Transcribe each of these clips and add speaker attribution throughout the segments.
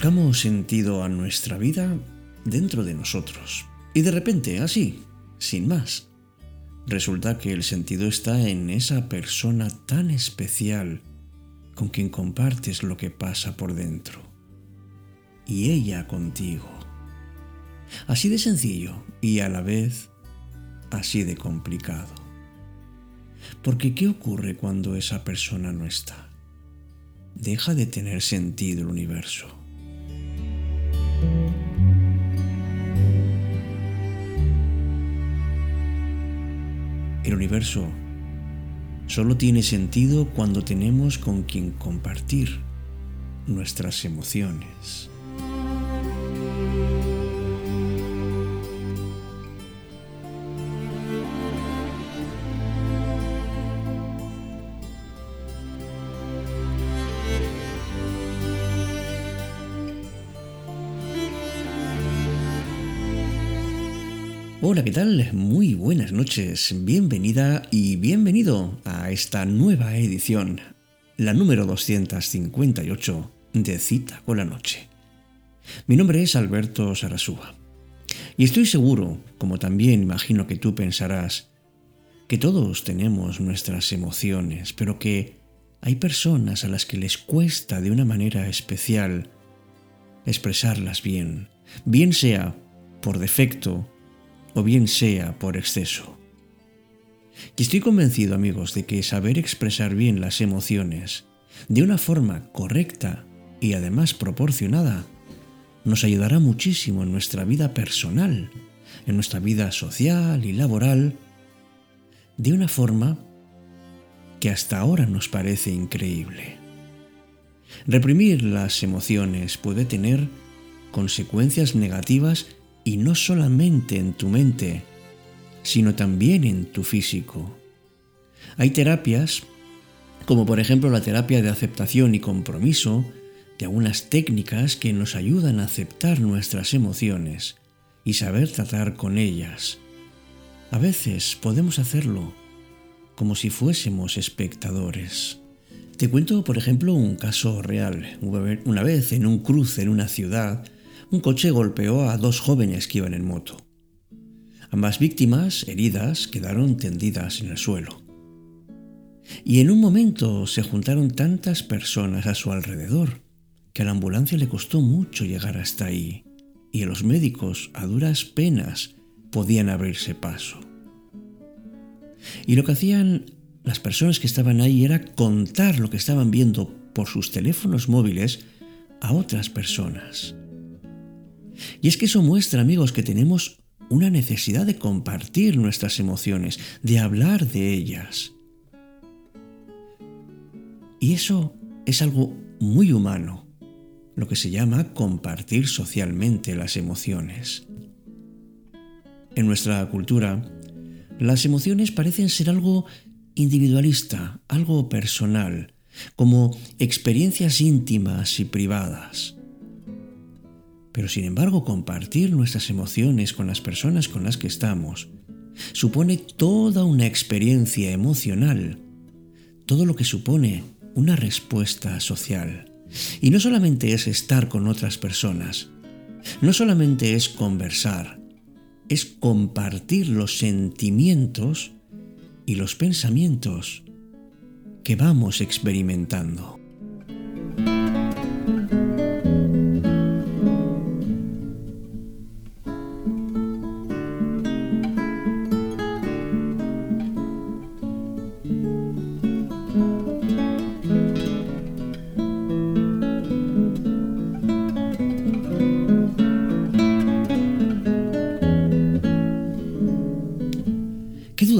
Speaker 1: Buscamos sentido a nuestra vida dentro de nosotros. Y de repente, así, sin más, resulta que el sentido está en esa persona tan especial con quien compartes lo que pasa por dentro. Y ella contigo. Así de sencillo y a la vez así de complicado. Porque ¿qué ocurre cuando esa persona no está? Deja de tener sentido el universo. El universo solo tiene sentido cuando tenemos con quien compartir nuestras emociones. Hola, ¿qué tal? Muy buenas noches, bienvenida y bienvenido a esta nueva edición, la número 258 de Cita con la Noche. Mi nombre es Alberto Sarasúa y estoy seguro, como también imagino que tú pensarás, que todos tenemos nuestras emociones, pero que hay personas a las que les cuesta de una manera especial expresarlas bien, bien sea por defecto o bien sea por exceso. Y estoy convencido, amigos, de que saber expresar bien las emociones de una forma correcta y además proporcionada nos ayudará muchísimo en nuestra vida personal, en nuestra vida social y laboral, de una forma que hasta ahora nos parece increíble. Reprimir las emociones puede tener consecuencias negativas y no solamente en tu mente, sino también en tu físico. Hay terapias, como por ejemplo la terapia de aceptación y compromiso, de algunas técnicas que nos ayudan a aceptar nuestras emociones y saber tratar con ellas. A veces podemos hacerlo como si fuésemos espectadores. Te cuento, por ejemplo, un caso real. Una vez en un cruce en una ciudad, un coche golpeó a dos jóvenes que iban en moto. Ambas víctimas, heridas, quedaron tendidas en el suelo. Y en un momento se juntaron tantas personas a su alrededor que a la ambulancia le costó mucho llegar hasta ahí y a los médicos a duras penas podían abrirse paso. Y lo que hacían las personas que estaban ahí era contar lo que estaban viendo por sus teléfonos móviles a otras personas. Y es que eso muestra, amigos, que tenemos una necesidad de compartir nuestras emociones, de hablar de ellas. Y eso es algo muy humano, lo que se llama compartir socialmente las emociones. En nuestra cultura, las emociones parecen ser algo individualista, algo personal, como experiencias íntimas y privadas. Pero sin embargo, compartir nuestras emociones con las personas con las que estamos supone toda una experiencia emocional, todo lo que supone una respuesta social. Y no solamente es estar con otras personas, no solamente es conversar, es compartir los sentimientos y los pensamientos que vamos experimentando.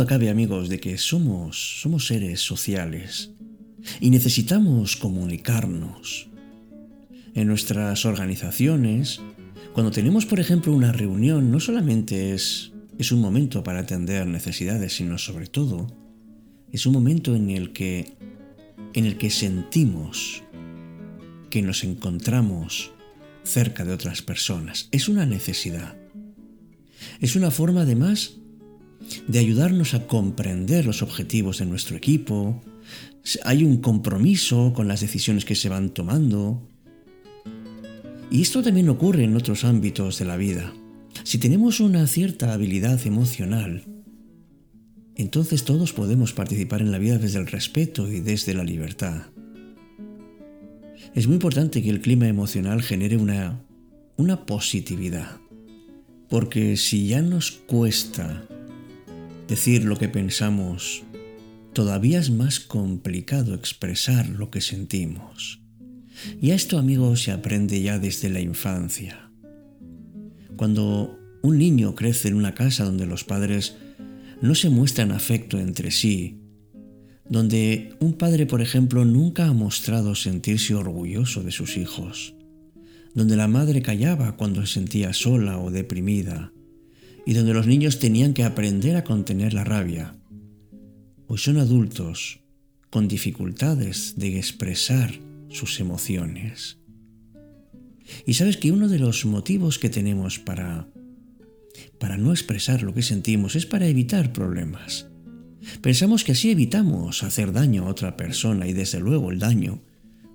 Speaker 1: Cabe, amigos, de que somos, somos seres sociales y necesitamos comunicarnos. En nuestras organizaciones, cuando tenemos, por ejemplo, una reunión, no solamente es, es un momento para atender necesidades, sino sobre todo es un momento en el que, en el que sentimos que nos encontramos cerca de otras personas. Es una necesidad. Es una forma además de ayudarnos a comprender los objetivos de nuestro equipo. Hay un compromiso con las decisiones que se van tomando. Y esto también ocurre en otros ámbitos de la vida. Si tenemos una cierta habilidad emocional, entonces todos podemos participar en la vida desde el respeto y desde la libertad. Es muy importante que el clima emocional genere una, una positividad, porque si ya nos cuesta decir lo que pensamos, todavía es más complicado expresar lo que sentimos. Y a esto, amigos, se aprende ya desde la infancia. Cuando un niño crece en una casa donde los padres no se muestran afecto entre sí, donde un padre, por ejemplo, nunca ha mostrado sentirse orgulloso de sus hijos, donde la madre callaba cuando se sentía sola o deprimida, y donde los niños tenían que aprender a contener la rabia, pues son adultos con dificultades de expresar sus emociones. Y sabes que uno de los motivos que tenemos para para no expresar lo que sentimos es para evitar problemas. Pensamos que así evitamos hacer daño a otra persona y desde luego el daño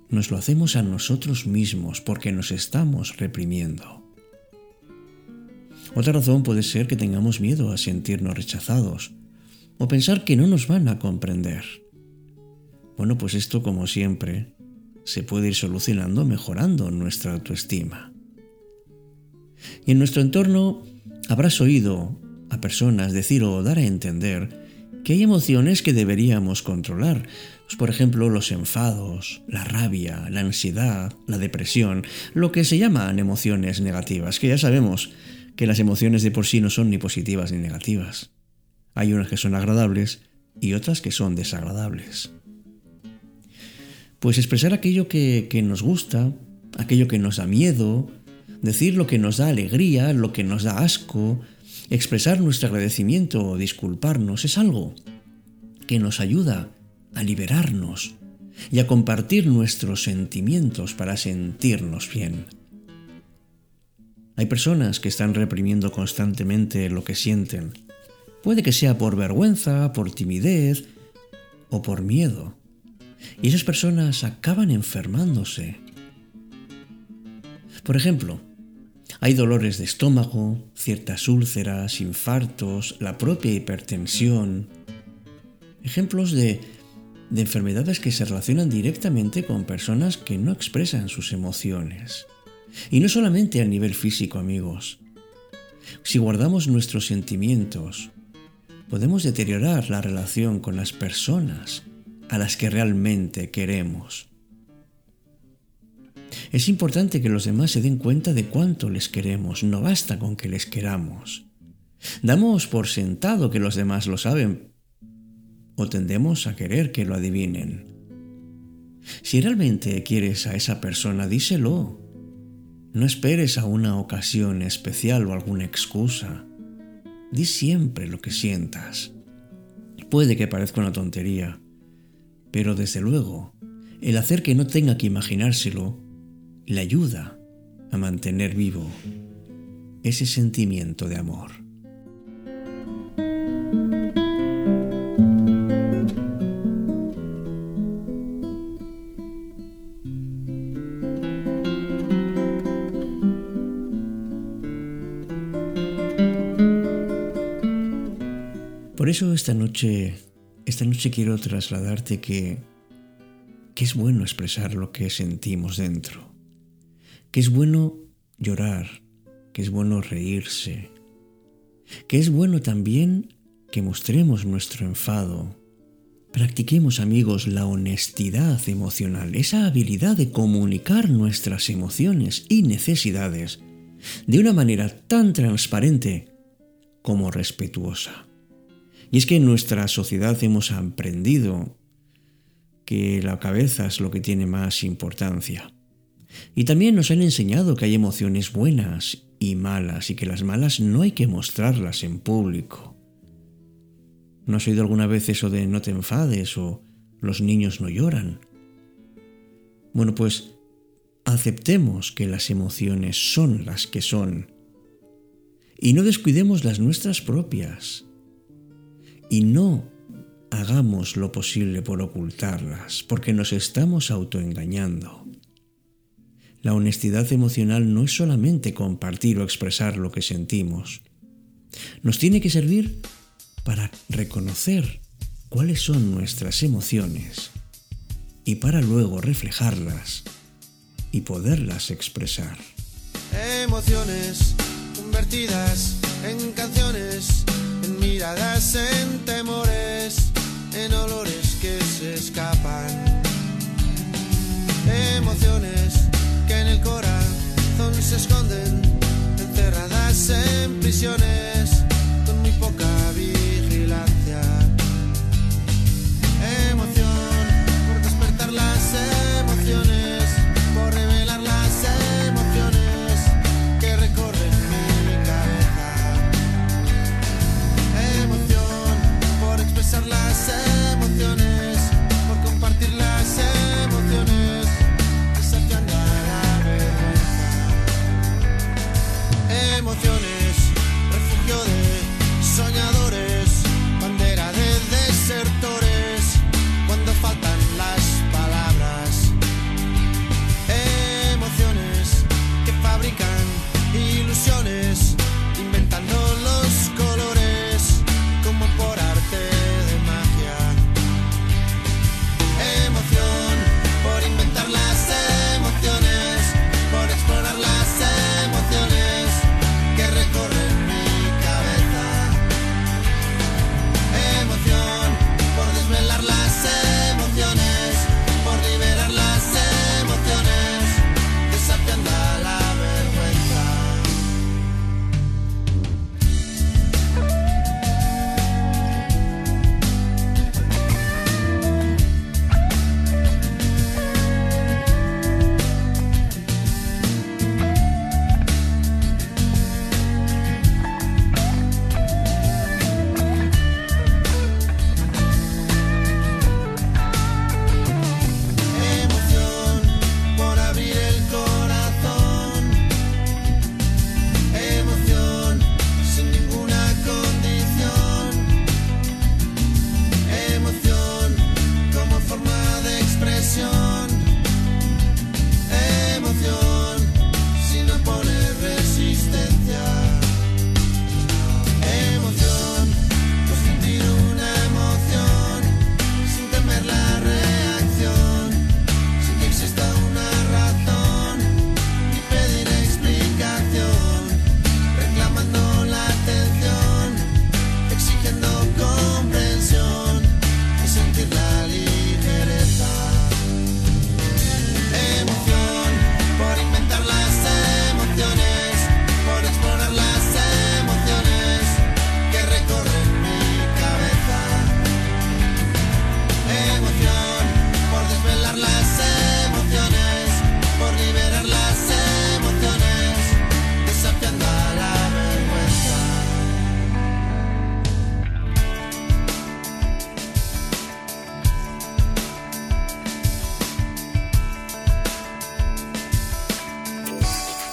Speaker 1: nos lo hacemos a nosotros mismos porque nos estamos reprimiendo. Otra razón puede ser que tengamos miedo a sentirnos rechazados o pensar que no nos van a comprender. Bueno, pues esto como siempre se puede ir solucionando mejorando nuestra autoestima. Y en nuestro entorno habrás oído a personas decir o dar a entender que hay emociones que deberíamos controlar. Pues, por ejemplo, los enfados, la rabia, la ansiedad, la depresión, lo que se llaman emociones negativas, que ya sabemos que las emociones de por sí no son ni positivas ni negativas. Hay unas que son agradables y otras que son desagradables. Pues expresar aquello que, que nos gusta, aquello que nos da miedo, decir lo que nos da alegría, lo que nos da asco, expresar nuestro agradecimiento o disculparnos es algo que nos ayuda a liberarnos y a compartir nuestros sentimientos para sentirnos bien. Hay personas que están reprimiendo constantemente lo que sienten. Puede que sea por vergüenza, por timidez o por miedo. Y esas personas acaban enfermándose. Por ejemplo, hay dolores de estómago, ciertas úlceras, infartos, la propia hipertensión. Ejemplos de, de enfermedades que se relacionan directamente con personas que no expresan sus emociones. Y no solamente a nivel físico, amigos. Si guardamos nuestros sentimientos, podemos deteriorar la relación con las personas a las que realmente queremos. Es importante que los demás se den cuenta de cuánto les queremos, no basta con que les queramos. Damos por sentado que los demás lo saben o tendemos a querer que lo adivinen. Si realmente quieres a esa persona, díselo. No esperes a una ocasión especial o alguna excusa. Di siempre lo que sientas. Puede que parezca una tontería, pero desde luego, el hacer que no tenga que imaginárselo le ayuda a mantener vivo ese sentimiento de amor. Por eso esta noche, esta noche quiero trasladarte que, que es bueno expresar lo que sentimos dentro que es bueno llorar, que es bueno reírse, que es bueno también que mostremos nuestro enfado. Practiquemos, amigos, la honestidad emocional, esa habilidad de comunicar nuestras emociones y necesidades de una manera tan transparente como respetuosa. Y es que en nuestra sociedad hemos aprendido que la cabeza es lo que tiene más importancia. Y también nos han enseñado que hay emociones buenas y malas y que las malas no hay que mostrarlas en público. ¿No has oído alguna vez eso de no te enfades o los niños no lloran? Bueno, pues aceptemos que las emociones son las que son y no descuidemos las nuestras propias y no hagamos lo posible por ocultarlas porque nos estamos autoengañando. La honestidad emocional no es solamente compartir o expresar lo que sentimos. Nos tiene que servir para reconocer cuáles son nuestras emociones y para luego reflejarlas y poderlas expresar.
Speaker 2: Emociones convertidas en canciones, miradas, en temores, en olores que se escapan. Emociones que en el corazón se esconden, encerradas en prisiones,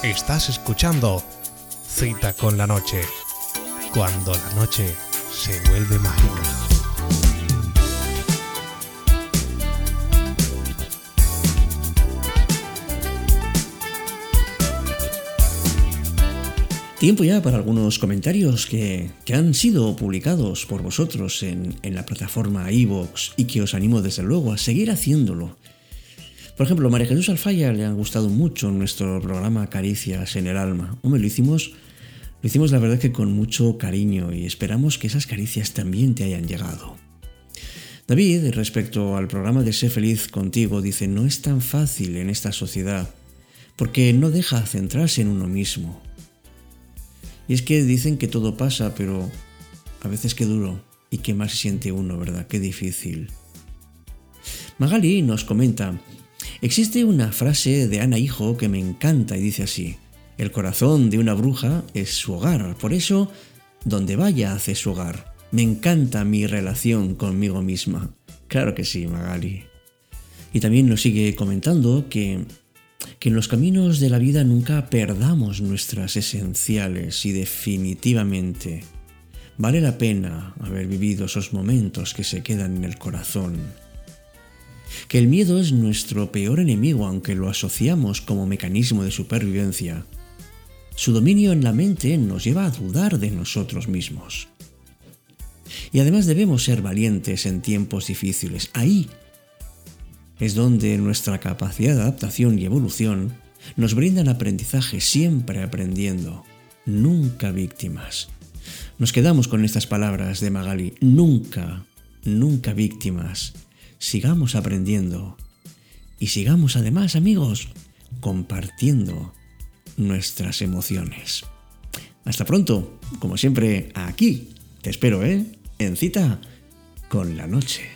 Speaker 3: Estás escuchando Cita con la Noche, cuando la noche se vuelve mágica.
Speaker 1: Tiempo ya para algunos comentarios que, que han sido publicados por vosotros en, en la plataforma iVoox y que os animo desde luego a seguir haciéndolo. Por ejemplo, María Jesús Alfaya le han gustado mucho nuestro programa Caricias en el Alma. Hombre, lo hicimos, lo hicimos la verdad que con mucho cariño y esperamos que esas caricias también te hayan llegado. David, respecto al programa de Sé feliz contigo, dice, no es tan fácil en esta sociedad, porque no deja centrarse en uno mismo. Y es que dicen que todo pasa, pero a veces qué duro y qué más siente uno, ¿verdad? Qué difícil. Magali nos comenta, existe una frase de Ana Hijo que me encanta y dice así, el corazón de una bruja es su hogar, por eso, donde vaya hace su hogar. Me encanta mi relación conmigo misma. Claro que sí, Magali. Y también nos sigue comentando que, que en los caminos de la vida nunca perdamos nuestras esenciales y definitivamente vale la pena haber vivido esos momentos que se quedan en el corazón. Que el miedo es nuestro peor enemigo aunque lo asociamos como mecanismo de supervivencia. Su dominio en la mente nos lleva a dudar de nosotros mismos. Y además debemos ser valientes en tiempos difíciles. Ahí es donde nuestra capacidad de adaptación y evolución nos brindan aprendizaje, siempre aprendiendo, nunca víctimas. Nos quedamos con estas palabras de Magali, nunca, nunca víctimas. Sigamos aprendiendo y sigamos además, amigos, compartiendo nuestras emociones. Hasta pronto, como siempre, aquí te espero, ¿eh? En cita con la noche.